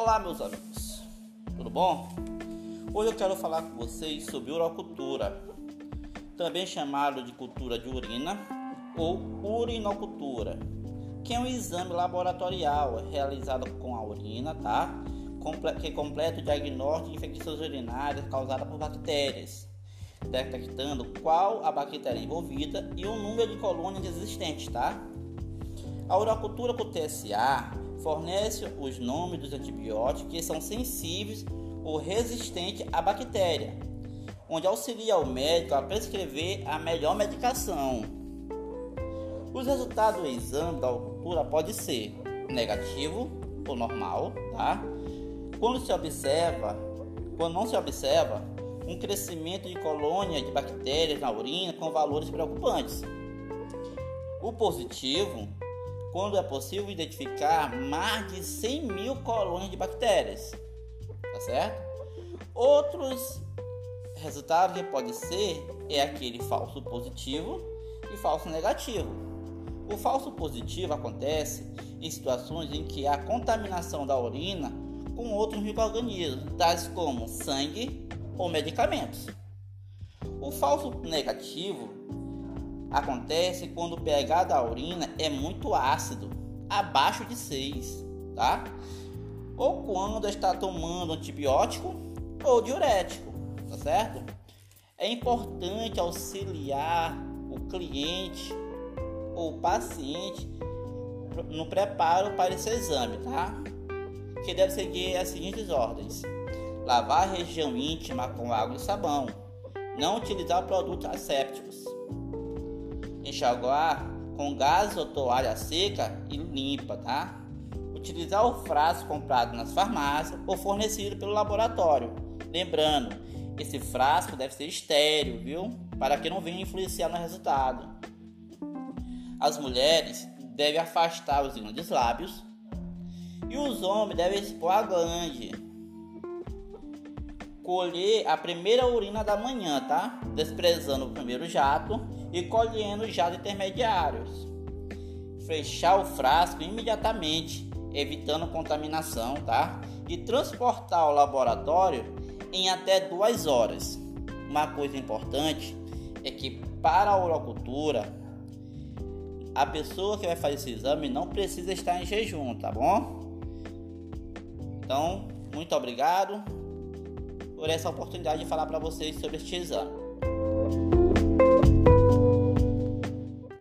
Olá, meus amigos, tudo bom? Hoje eu quero falar com vocês sobre urocultura, também chamado de cultura de urina ou urinocultura, que é um exame laboratorial realizado com a urina, tá? Que completa o diagnóstico de infecções urinárias causadas por bactérias, detectando qual a bactéria envolvida e o número de colônias existentes, tá? A urocultura com TSA fornece os nomes dos antibióticos que são sensíveis ou resistentes à bactéria, onde auxilia o médico a prescrever a melhor medicação. Os resultados do exame da urocultura podem ser negativo ou normal, tá? Quando se observa, quando não se observa um crescimento de colônias de bactérias na urina com valores preocupantes. O positivo quando é possível identificar mais de 100 mil colônias de bactérias. Tá certo? Outros resultados que pode ser é aquele falso positivo e falso negativo. O falso positivo acontece em situações em que há contaminação da urina com outros microrganismos, tais como sangue ou medicamentos. O falso negativo acontece quando o pH da urina é muito ácido, abaixo de 6, tá? Ou quando está tomando antibiótico ou diurético, tá certo? É importante auxiliar o cliente ou o paciente no preparo para esse exame, tá? Que deve seguir as seguintes ordens: lavar a região íntima com água e sabão, não utilizar produtos assépticos enxaguar com gás ou toalha seca e limpa, tá? Utilizar o frasco comprado nas farmácias ou fornecido pelo laboratório. Lembrando, esse frasco deve ser estéreo, viu? Para que não venha influenciar no resultado. As mulheres devem afastar os grandes lábios e os homens devem expor a glande. Colher a primeira urina da manhã, tá? Desprezando o primeiro jato e colhendo já intermediários. Fechar o frasco imediatamente, evitando contaminação, tá? E transportar ao laboratório em até duas horas. Uma coisa importante é que para a urocultura, a pessoa que vai fazer esse exame não precisa estar em jejum, tá bom? Então, muito obrigado por essa oportunidade de falar para vocês sobre este exame.